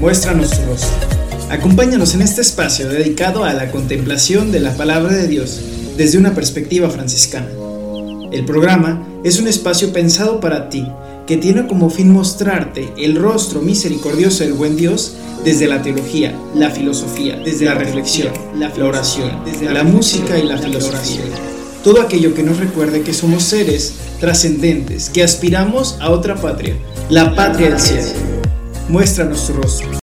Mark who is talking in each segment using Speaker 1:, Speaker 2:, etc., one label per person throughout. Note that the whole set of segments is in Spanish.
Speaker 1: Muéstranos tu rostro. Acompáñanos en este espacio dedicado a la contemplación de la palabra de Dios desde una perspectiva franciscana. El programa es un espacio pensado para ti que tiene como fin mostrarte el rostro misericordioso del buen Dios desde la teología, la filosofía, desde la reflexión, la oración, desde la música y la filosofía. Todo aquello que nos recuerde que somos seres trascendentes, que aspiramos a otra patria, la patria del cielo. Muéstranos tu rostro.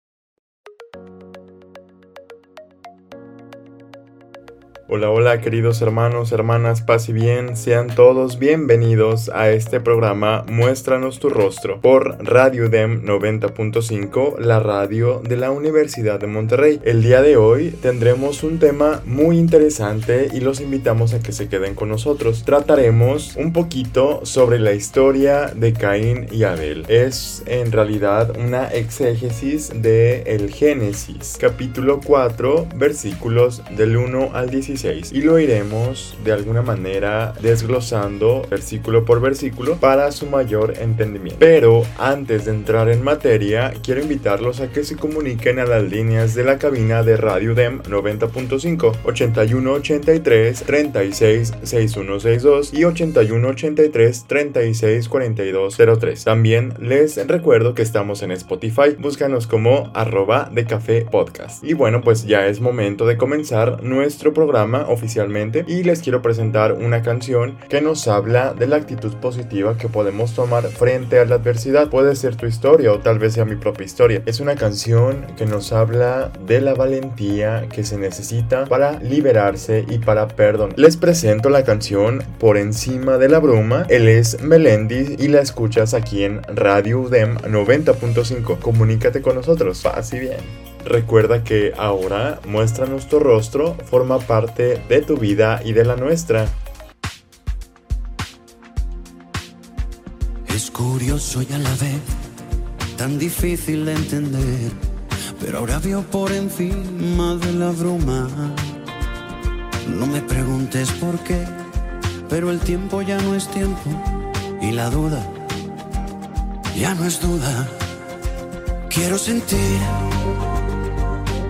Speaker 2: Hola, hola queridos hermanos, hermanas, paz y bien, sean todos bienvenidos a este programa Muéstranos tu rostro por Radio Dem 90.5, la radio de la Universidad de Monterrey. El día de hoy tendremos un tema muy interesante y los invitamos a que se queden con nosotros. Trataremos un poquito sobre la historia de Caín y Abel. Es en realidad una exégesis de el Génesis, capítulo 4, versículos del 1 al 16 y lo iremos de alguna manera desglosando versículo por versículo para su mayor entendimiento. Pero antes de entrar en materia, quiero invitarlos a que se comuniquen a las líneas de la cabina de Radio DEM 90.5 8183 36 6162 y 8183 36 4203. También les recuerdo que estamos en Spotify, búscanos como arroba de. Y bueno, pues ya es momento de comenzar nuestro programa oficialmente y les quiero presentar una canción que nos habla de la actitud positiva que podemos tomar frente a la adversidad. Puede ser tu historia o tal vez sea mi propia historia. Es una canción que nos habla de la valentía que se necesita para liberarse y para perdonar. Les presento la canción Por encima de la bruma. Él es Melendi y la escuchas aquí en Radio UDEM 90.5. Comunícate con nosotros. Paz y bien. Recuerda que ahora Muestra Nuestro Rostro forma parte de tu vida y de la nuestra.
Speaker 3: Es curioso y a la vez tan difícil de entender, pero ahora vio por encima de la bruma. No me preguntes por qué, pero el tiempo ya no es tiempo y la duda ya no es duda. Quiero sentir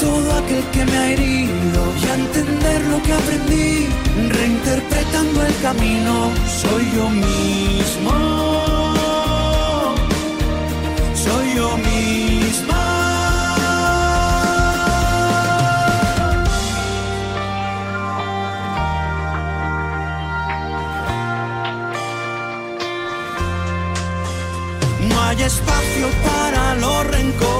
Speaker 3: todo aquel que me ha herido y a entender lo que aprendí, reinterpretando el camino, soy yo mismo, soy yo misma. No hay espacio para los rencores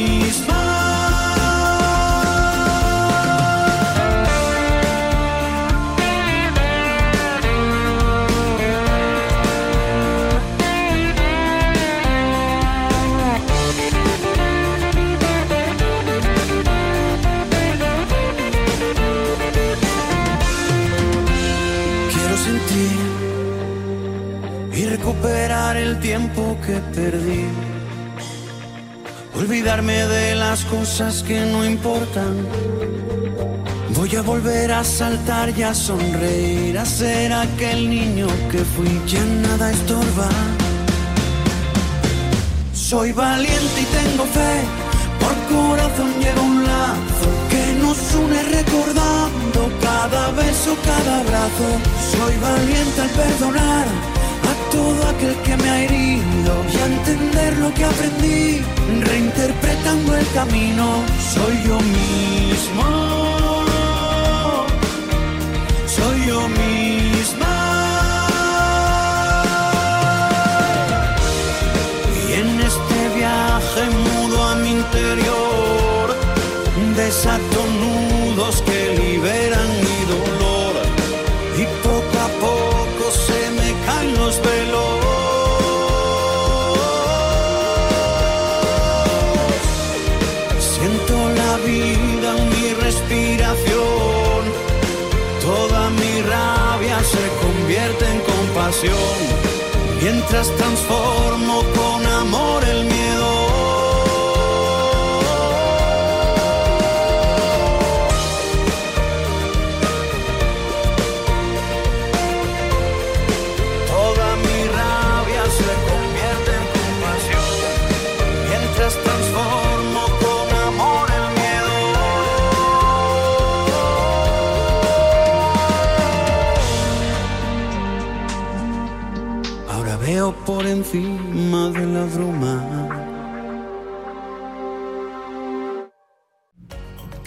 Speaker 3: Cosas que no importan. Voy a volver a saltar y a sonreír, a ser aquel niño que fui, ya nada estorba. Soy valiente y tengo fe, por corazón llevo un lazo que no nos une recordando cada beso, cada abrazo. Soy valiente al perdonar a todo aquel que me ha herido y a entender lo que aprendí, el camino. Soy yo mismo, mientras transformo con amor el encima de la bruma.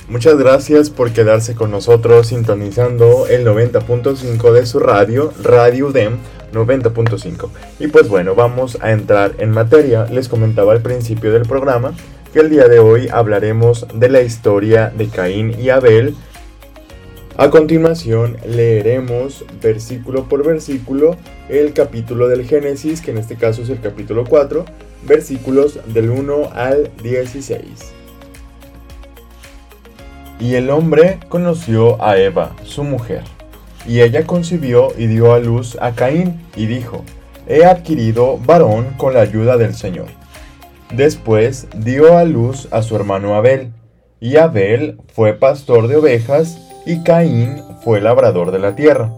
Speaker 2: Muchas gracias por quedarse con nosotros sintonizando el 90.5 de su radio, Radio DEM 90.5. Y pues bueno, vamos a entrar en materia. Les comentaba al principio del programa que el día de hoy hablaremos de la historia de Caín y Abel. A continuación leeremos versículo por versículo el capítulo del Génesis, que en este caso es el capítulo 4, versículos del 1 al 16. Y el hombre conoció a Eva, su mujer, y ella concibió y dio a luz a Caín, y dijo, He adquirido varón con la ayuda del Señor. Después dio a luz a su hermano Abel, y Abel fue pastor de ovejas, y Caín fue labrador de la tierra.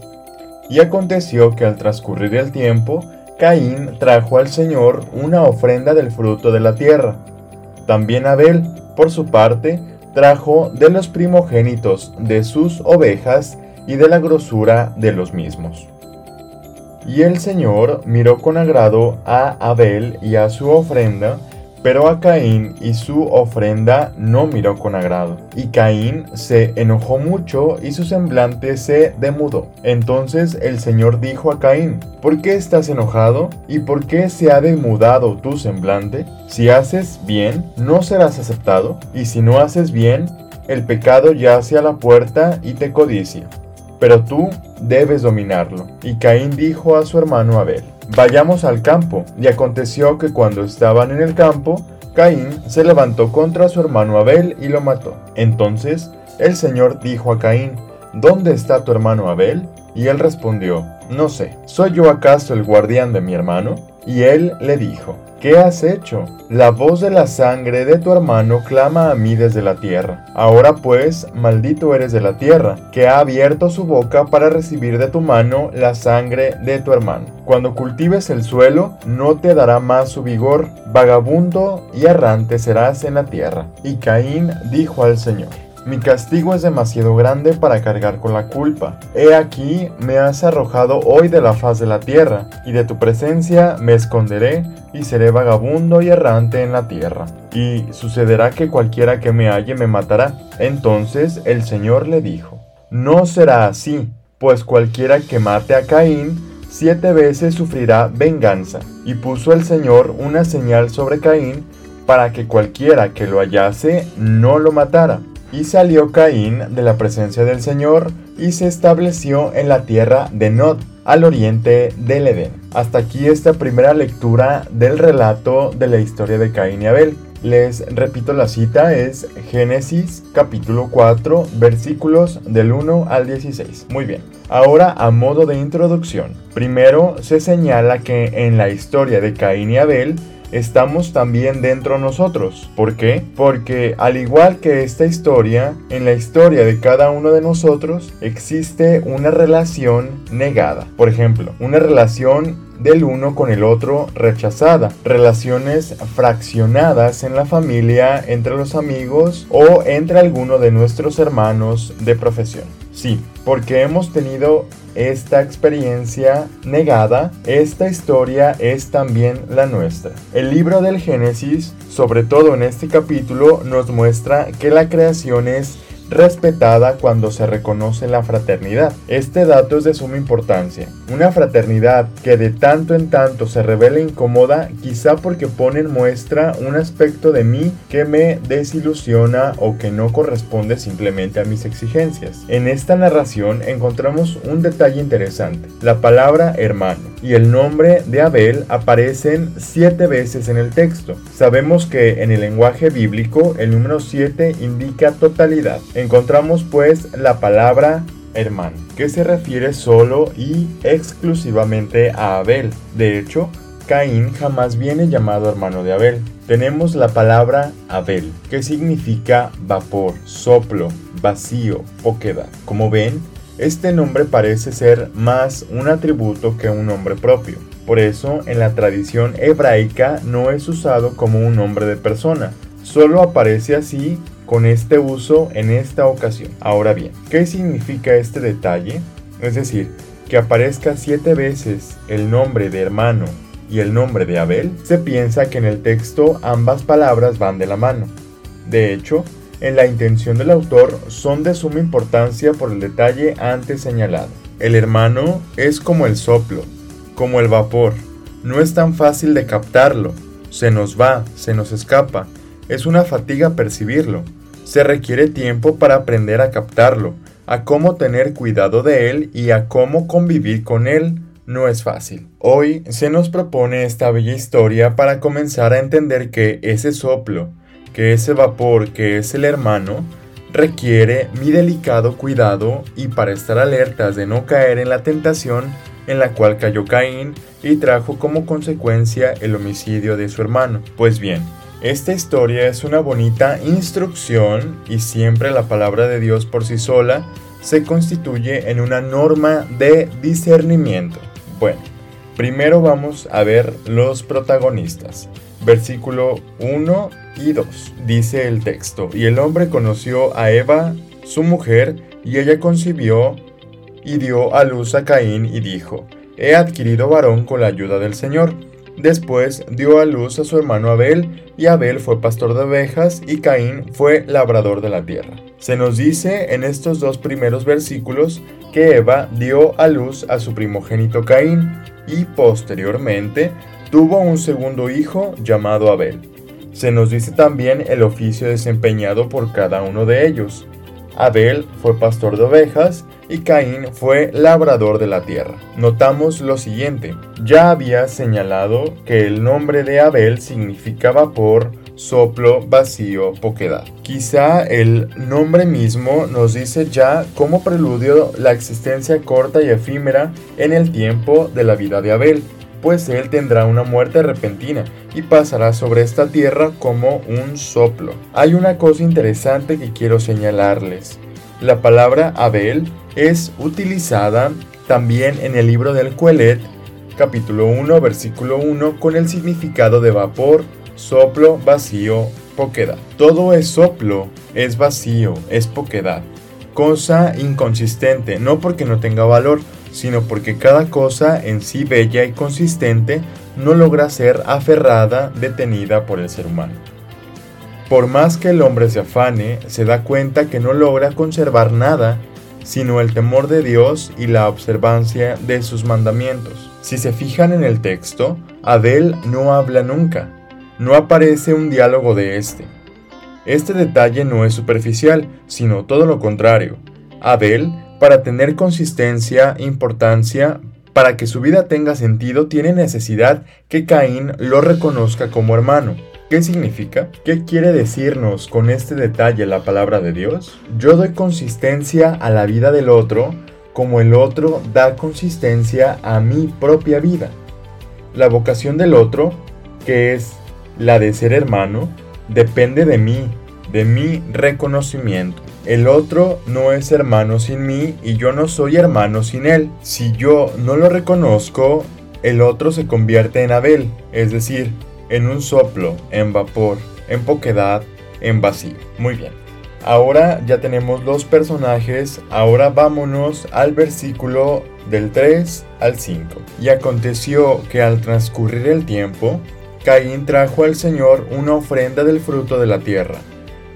Speaker 2: Y aconteció que al transcurrir el tiempo, Caín trajo al Señor una ofrenda del fruto de la tierra. También Abel, por su parte, trajo de los primogénitos de sus ovejas y de la grosura de los mismos. Y el Señor miró con agrado a Abel y a su ofrenda, pero a Caín y su ofrenda no miró con agrado. Y Caín se enojó mucho y su semblante se demudó. Entonces el Señor dijo a Caín, ¿por qué estás enojado? ¿Y por qué se ha demudado tu semblante? Si haces bien, no serás aceptado, y si no haces bien, el pecado yace a la puerta y te codicia. Pero tú debes dominarlo. Y Caín dijo a su hermano Abel, Vayamos al campo. Y aconteció que cuando estaban en el campo, Caín se levantó contra su hermano Abel y lo mató. Entonces el Señor dijo a Caín, ¿Dónde está tu hermano Abel? Y él respondió, No sé, ¿soy yo acaso el guardián de mi hermano? Y él le dijo, ¿qué has hecho? La voz de la sangre de tu hermano clama a mí desde la tierra. Ahora pues, maldito eres de la tierra, que ha abierto su boca para recibir de tu mano la sangre de tu hermano. Cuando cultives el suelo, no te dará más su vigor, vagabundo y errante serás en la tierra. Y Caín dijo al Señor, mi castigo es demasiado grande para cargar con la culpa. He aquí, me has arrojado hoy de la faz de la tierra, y de tu presencia me esconderé, y seré vagabundo y errante en la tierra. Y sucederá que cualquiera que me halle me matará. Entonces el Señor le dijo, No será así, pues cualquiera que mate a Caín, siete veces sufrirá venganza. Y puso el Señor una señal sobre Caín, para que cualquiera que lo hallase no lo matara. Y salió Caín de la presencia del Señor y se estableció en la tierra de Nod, al oriente del Edén. Hasta aquí esta primera lectura del relato de la historia de Caín y Abel. Les repito la cita, es Génesis capítulo 4 versículos del 1 al 16. Muy bien, ahora a modo de introducción. Primero se señala que en la historia de Caín y Abel, estamos también dentro nosotros. ¿Por qué? Porque al igual que esta historia, en la historia de cada uno de nosotros existe una relación negada. Por ejemplo, una relación del uno con el otro rechazada, relaciones fraccionadas en la familia, entre los amigos o entre alguno de nuestros hermanos de profesión. Sí, porque hemos tenido esta experiencia negada, esta historia es también la nuestra. El libro del Génesis, sobre todo en este capítulo, nos muestra que la creación es respetada cuando se reconoce la fraternidad. Este dato es de suma importancia. Una fraternidad que de tanto en tanto se revela incómoda, quizá porque pone en muestra un aspecto de mí que me desilusiona o que no corresponde simplemente a mis exigencias. En esta narración encontramos un detalle interesante. La palabra hermano y el nombre de Abel aparecen siete veces en el texto. Sabemos que en el lenguaje bíblico el número 7 indica totalidad. Encontramos pues la palabra hermano, que se refiere solo y exclusivamente a Abel. De hecho, Caín jamás viene llamado hermano de Abel. Tenemos la palabra Abel, que significa vapor, soplo, vacío, poquedad. Como ven, este nombre parece ser más un atributo que un nombre propio. Por eso, en la tradición hebraica no es usado como un nombre de persona, solo aparece así con este uso en esta ocasión. Ahora bien, ¿qué significa este detalle? Es decir, que aparezca siete veces el nombre de hermano y el nombre de Abel, se piensa que en el texto ambas palabras van de la mano. De hecho, en la intención del autor son de suma importancia por el detalle antes señalado. El hermano es como el soplo, como el vapor, no es tan fácil de captarlo, se nos va, se nos escapa, es una fatiga percibirlo, se requiere tiempo para aprender a captarlo, a cómo tener cuidado de él y a cómo convivir con él. No es fácil. Hoy se nos propone esta bella historia para comenzar a entender que ese soplo, que ese vapor, que es el hermano, requiere mi delicado cuidado y para estar alertas de no caer en la tentación en la cual cayó Caín y trajo como consecuencia el homicidio de su hermano. Pues bien, esta historia es una bonita instrucción y siempre la palabra de Dios por sí sola se constituye en una norma de discernimiento. Bueno, primero vamos a ver los protagonistas. Versículo 1 y 2. Dice el texto, y el hombre conoció a Eva, su mujer, y ella concibió y dio a luz a Caín y dijo, he adquirido varón con la ayuda del Señor. Después dio a luz a su hermano Abel, y Abel fue pastor de ovejas, y Caín fue labrador de la tierra. Se nos dice en estos dos primeros versículos que Eva dio a luz a su primogénito Caín, y posteriormente tuvo un segundo hijo llamado Abel. Se nos dice también el oficio desempeñado por cada uno de ellos. Abel fue pastor de ovejas y Caín fue labrador de la tierra. Notamos lo siguiente, ya había señalado que el nombre de Abel significa vapor, soplo, vacío, poquedad. Quizá el nombre mismo nos dice ya como preludio la existencia corta y efímera en el tiempo de la vida de Abel, pues él tendrá una muerte repentina y pasará sobre esta tierra como un soplo. Hay una cosa interesante que quiero señalarles. La palabra Abel es utilizada también en el libro del Coelet, capítulo 1, versículo 1, con el significado de vapor, soplo, vacío, poquedad. Todo es soplo, es vacío, es poquedad. Cosa inconsistente, no porque no tenga valor, sino porque cada cosa en sí bella y consistente no logra ser aferrada, detenida por el ser humano. Por más que el hombre se afane, se da cuenta que no logra conservar nada, sino el temor de Dios y la observancia de sus mandamientos. Si se fijan en el texto, Abel no habla nunca, no aparece un diálogo de este. Este detalle no es superficial, sino todo lo contrario. Abel, para tener consistencia, importancia, para que su vida tenga sentido, tiene necesidad que Caín lo reconozca como hermano. ¿Qué significa? ¿Qué quiere decirnos con este detalle la palabra de Dios? Yo doy consistencia a la vida del otro como el otro da consistencia a mi propia vida. La vocación del otro que es la de ser hermano, depende de mí, de mi reconocimiento. El otro no es hermano sin mí y yo no soy hermano sin él. Si yo no lo reconozco, el otro se convierte en Abel, es decir, en un soplo, en vapor, en poquedad, en vacío. Muy bien. Ahora ya tenemos los personajes, ahora vámonos al versículo del 3 al 5. Y aconteció que al transcurrir el tiempo, Caín trajo al Señor una ofrenda del fruto de la tierra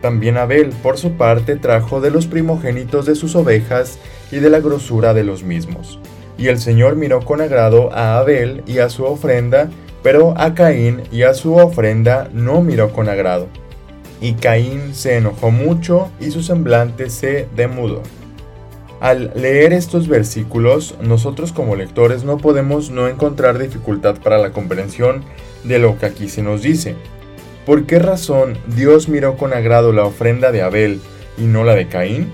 Speaker 2: también Abel, por su parte, trajo de los primogénitos de sus ovejas y de la grosura de los mismos. Y el Señor miró con agrado a Abel y a su ofrenda, pero a Caín y a su ofrenda no miró con agrado. Y Caín se enojó mucho y su semblante se demudó. Al leer estos versículos, nosotros como lectores no podemos no encontrar dificultad para la comprensión de lo que aquí se nos dice. ¿Por qué razón Dios miró con agrado la ofrenda de Abel y no la de Caín?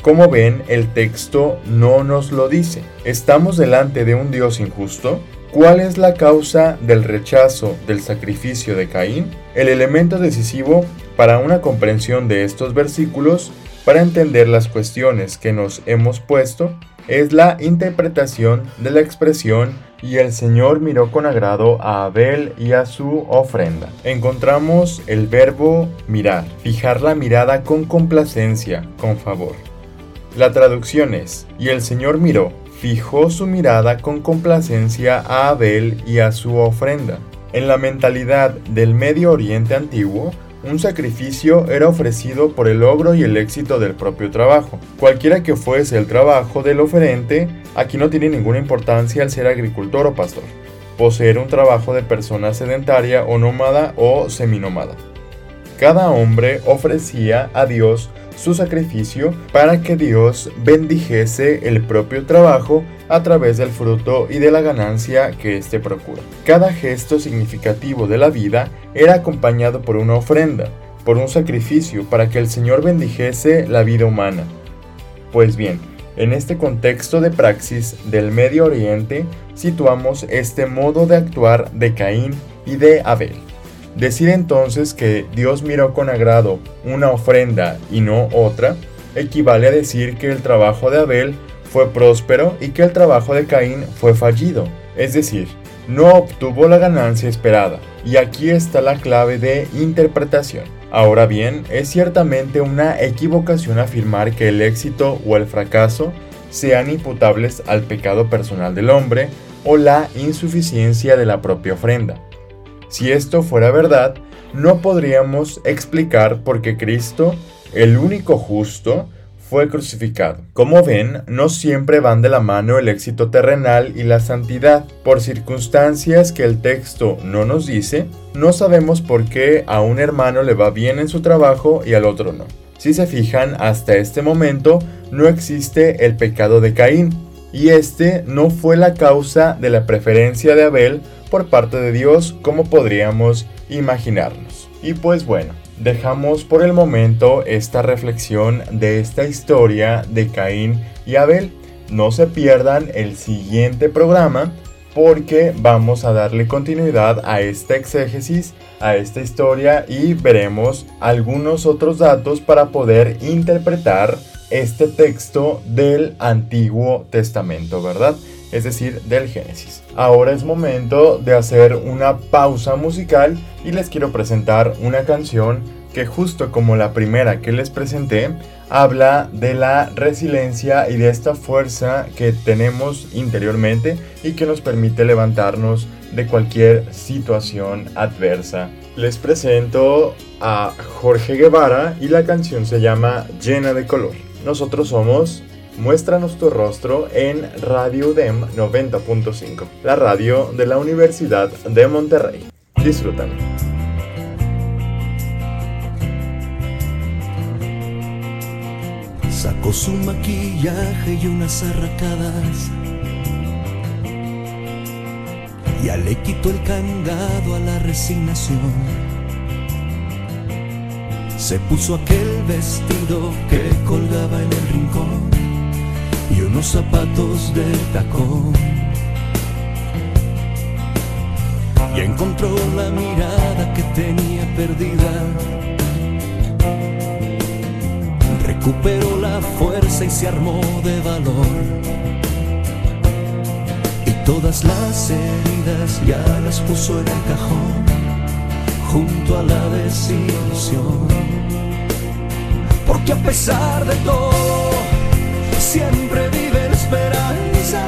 Speaker 2: Como ven, el texto no nos lo dice. ¿Estamos delante de un Dios injusto? ¿Cuál es la causa del rechazo del sacrificio de Caín? El elemento decisivo para una comprensión de estos versículos, para entender las cuestiones que nos hemos puesto, es la interpretación de la expresión y el Señor miró con agrado a Abel y a su ofrenda. Encontramos el verbo mirar, fijar la mirada con complacencia, con favor. La traducción es, y el Señor miró, fijó su mirada con complacencia a Abel y a su ofrenda. En la mentalidad del Medio Oriente antiguo, un sacrificio era ofrecido por el logro y el éxito del propio trabajo. Cualquiera que fuese el trabajo del oferente, aquí no tiene ninguna importancia el ser agricultor o pastor, poseer un trabajo de persona sedentaria o nómada o seminómada. Cada hombre ofrecía a Dios su sacrificio para que Dios bendijese el propio trabajo a través del fruto y de la ganancia que éste procura. Cada gesto significativo de la vida era acompañado por una ofrenda, por un sacrificio para que el Señor bendijese la vida humana. Pues bien, en este contexto de praxis del Medio Oriente situamos este modo de actuar de Caín y de Abel. Decir entonces que Dios miró con agrado una ofrenda y no otra, equivale a decir que el trabajo de Abel fue próspero y que el trabajo de Caín fue fallido, es decir, no obtuvo la ganancia esperada. Y aquí está la clave de interpretación. Ahora bien, es ciertamente una equivocación afirmar que el éxito o el fracaso sean imputables al pecado personal del hombre o la insuficiencia de la propia ofrenda. Si esto fuera verdad, no podríamos explicar por qué Cristo, el único justo, fue crucificado. Como ven, no siempre van de la mano el éxito terrenal y la santidad. Por circunstancias que el texto no nos dice, no sabemos por qué a un hermano le va bien en su trabajo y al otro no. Si se fijan, hasta este momento no existe el pecado de Caín, y este no fue la causa de la preferencia de Abel por parte de Dios como podríamos imaginarnos. Y pues bueno, dejamos por el momento esta reflexión de esta historia de Caín y Abel. No se pierdan el siguiente programa porque vamos a darle continuidad a esta exégesis, a esta historia y veremos algunos otros datos para poder interpretar este texto del Antiguo Testamento, ¿verdad? Es decir, del Génesis. Ahora es momento de hacer una pausa musical y les quiero presentar una canción que justo como la primera que les presenté, habla de la resiliencia y de esta fuerza que tenemos interiormente y que nos permite levantarnos de cualquier situación adversa. Les presento a Jorge Guevara y la canción se llama Llena de color. Nosotros somos Muéstranos tu rostro en Radio DEM 90.5, la radio de la Universidad de Monterrey. Disfrutan.
Speaker 3: Sacó su maquillaje y unas arracadas. Ya le quitó el candado a la resignación. Se puso aquel vestido que colgaba en el rincón y unos zapatos de tacón.
Speaker 4: y encontró la mirada que tenía perdida. Recuperó la fuerza y se armó de valor. Y todas las heridas ya las puso en el cajón, junto a la desilusión. Porque a pesar de todo, siempre vive esperanza,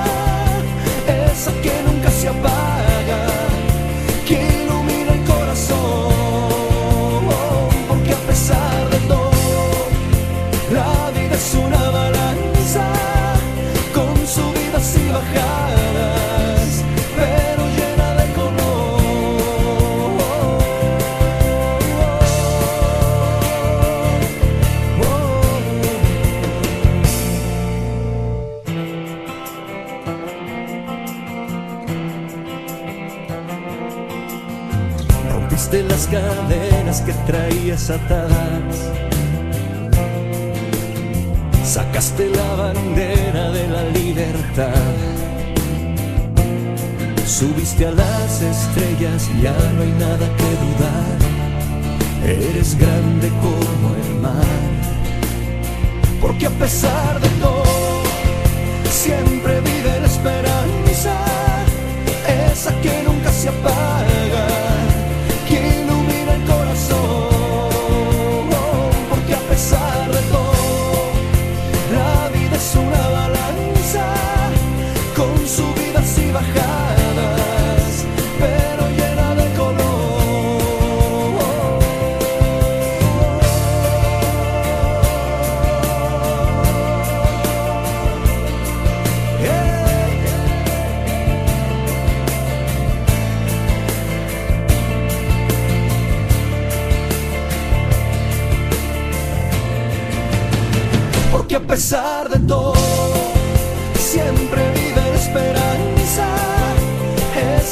Speaker 4: traías atadas. Sacaste la bandera de la libertad. Subiste a las estrellas, ya no hay nada que dudar. Eres grande como el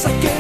Speaker 4: esa que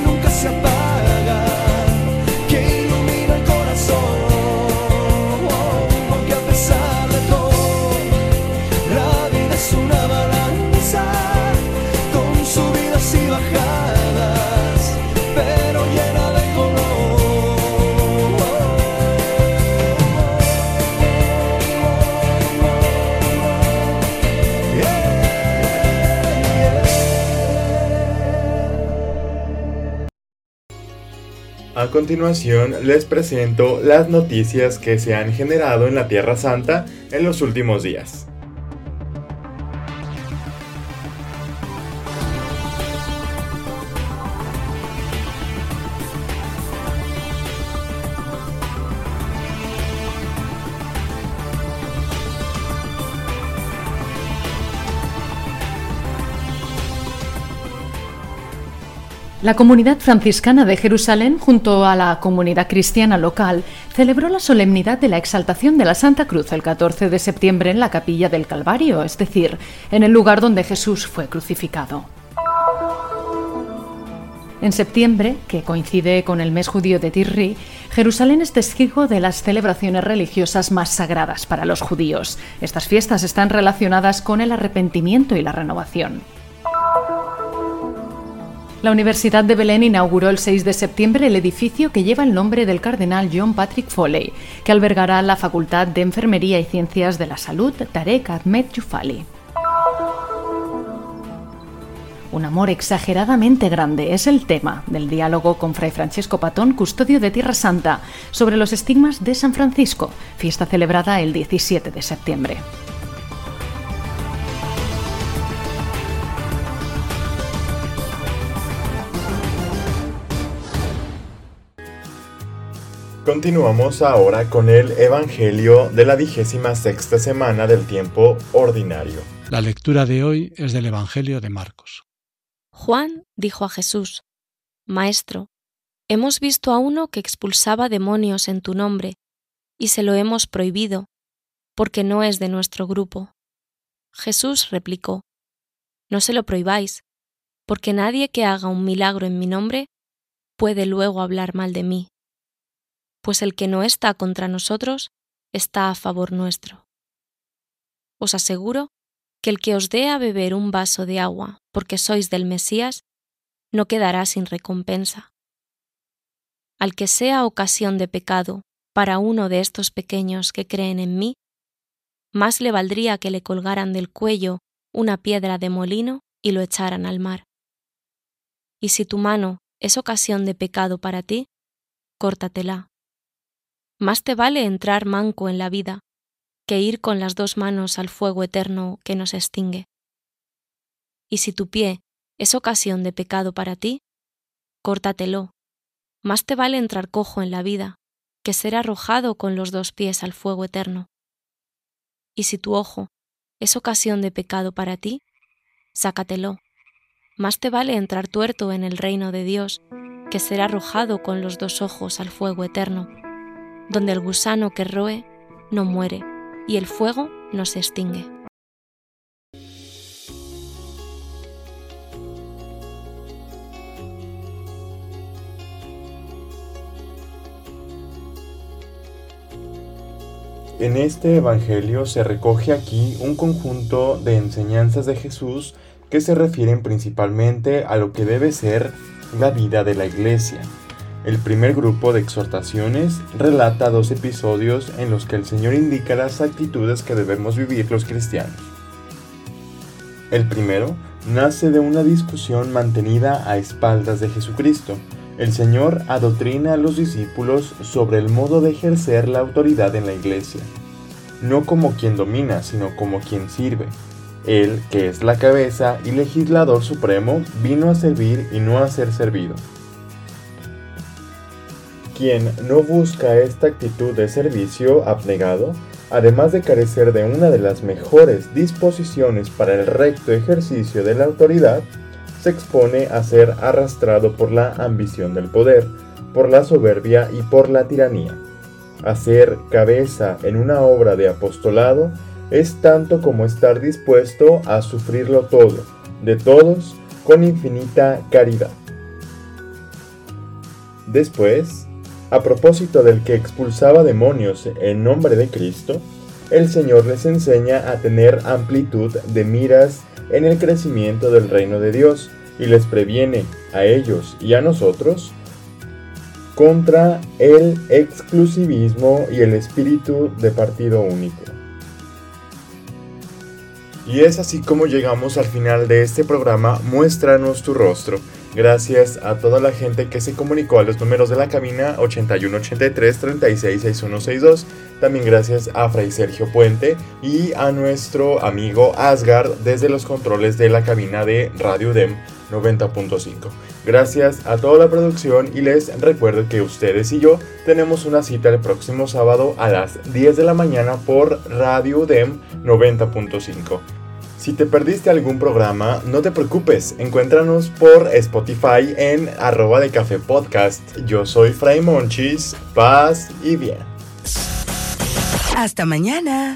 Speaker 2: A continuación les presento las noticias que se han generado en la Tierra Santa en los últimos días.
Speaker 5: La comunidad franciscana de Jerusalén, junto a la comunidad cristiana local, celebró la solemnidad de la exaltación de la Santa Cruz el 14 de septiembre en la capilla del Calvario, es decir, en el lugar donde Jesús fue crucificado. En septiembre, que coincide con el mes judío de Tirri, Jerusalén es testigo de las celebraciones religiosas más sagradas para los judíos. Estas fiestas están relacionadas con el arrepentimiento y la renovación. La Universidad de Belén inauguró el 6 de septiembre el edificio que lleva el nombre del cardenal John Patrick Foley, que albergará la Facultad de Enfermería y Ciencias de la Salud Tarek Ahmed Yufali. Un amor exageradamente grande es el tema del diálogo con Fray Francesco Patón, custodio de Tierra Santa, sobre los estigmas de San Francisco, fiesta celebrada el 17 de septiembre.
Speaker 2: Continuamos ahora con el Evangelio de la vigésima sexta semana del tiempo ordinario.
Speaker 6: La lectura de hoy es del Evangelio de Marcos.
Speaker 7: Juan dijo a Jesús, Maestro, hemos visto a uno que expulsaba demonios en tu nombre, y se lo hemos prohibido, porque no es de nuestro grupo. Jesús replicó, No se lo prohibáis, porque nadie que haga un milagro en mi nombre puede luego hablar mal de mí pues el que no está contra nosotros está a favor nuestro. Os aseguro que el que os dé a beber un vaso de agua porque sois del Mesías, no quedará sin recompensa. al que sea ocasión de pecado para uno de estos pequeños que creen en mí, más le valdría que le colgaran del cuello una piedra de molino y lo echaran al mar. Y si tu mano es ocasión de pecado para ti, córtatela. Más te vale entrar manco en la vida que ir con las dos manos al fuego eterno que nos extingue. Y si tu pie es ocasión de pecado para ti, córtatelo. Más te vale entrar cojo en la vida que ser arrojado con los dos pies al fuego eterno. Y si tu ojo es ocasión de pecado para ti, sácatelo. Más te vale entrar tuerto en el reino de Dios que ser arrojado con los dos ojos al fuego eterno, donde el gusano que roe no muere y el fuego no se extingue.
Speaker 2: En este Evangelio se recoge aquí un conjunto de enseñanzas de Jesús que se refieren principalmente a lo que debe ser la vida de la iglesia. El primer grupo de exhortaciones relata dos episodios en los que el Señor indica las actitudes que debemos vivir los cristianos. El primero nace de una discusión mantenida a espaldas de Jesucristo, el Señor adoctrina a los discípulos sobre el modo de ejercer la autoridad en la iglesia, no como quien domina, sino como quien sirve. Él, que es la cabeza y legislador supremo, vino a servir y no a ser servido. Quien no busca esta actitud de servicio abnegado, además de carecer de una de las mejores disposiciones para el recto ejercicio de la autoridad, se expone a ser arrastrado por la ambición del poder, por la soberbia y por la tiranía. Hacer cabeza en una obra de apostolado es tanto como estar dispuesto a sufrirlo todo, de todos, con infinita caridad. Después, a propósito del que expulsaba demonios en nombre de Cristo, el Señor les enseña a tener amplitud de miras en el crecimiento del reino de Dios y les previene a ellos y a nosotros contra el exclusivismo y el espíritu de partido único. Y es así como llegamos al final de este programa Muéstranos tu rostro. Gracias a toda la gente que se comunicó a los números de la cabina 8183 366162. También gracias a Fray Sergio Puente y a nuestro amigo Asgard desde los controles de la cabina de Radio Dem 90.5. Gracias a toda la producción y les recuerdo que ustedes y yo tenemos una cita el próximo sábado a las 10 de la mañana por Radio Dem 90.5. Si te perdiste algún programa, no te preocupes, encuéntranos por Spotify en arroba de café podcast. Yo soy Fray Monchis, paz y bien.
Speaker 8: Hasta mañana.